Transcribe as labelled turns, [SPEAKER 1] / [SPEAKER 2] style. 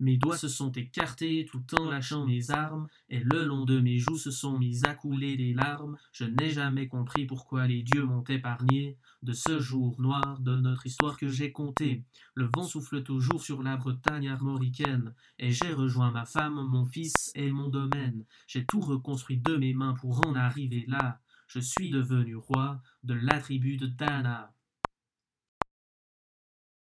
[SPEAKER 1] Mes doigts se sont écartés tout en lâchant mes armes, et le long de mes joues se sont mis à couler des larmes. Je n'ai jamais compris pourquoi les dieux m'ont épargné de ce jour noir de notre histoire que j'ai conté. Le vent souffle toujours sur la Bretagne armoricaine, et j'ai rejoint ma femme, mon fils et mon domaine. J'ai tout reconstruit de mes mains pour en arriver là. Je suis devenu roi de la tribu de Dana.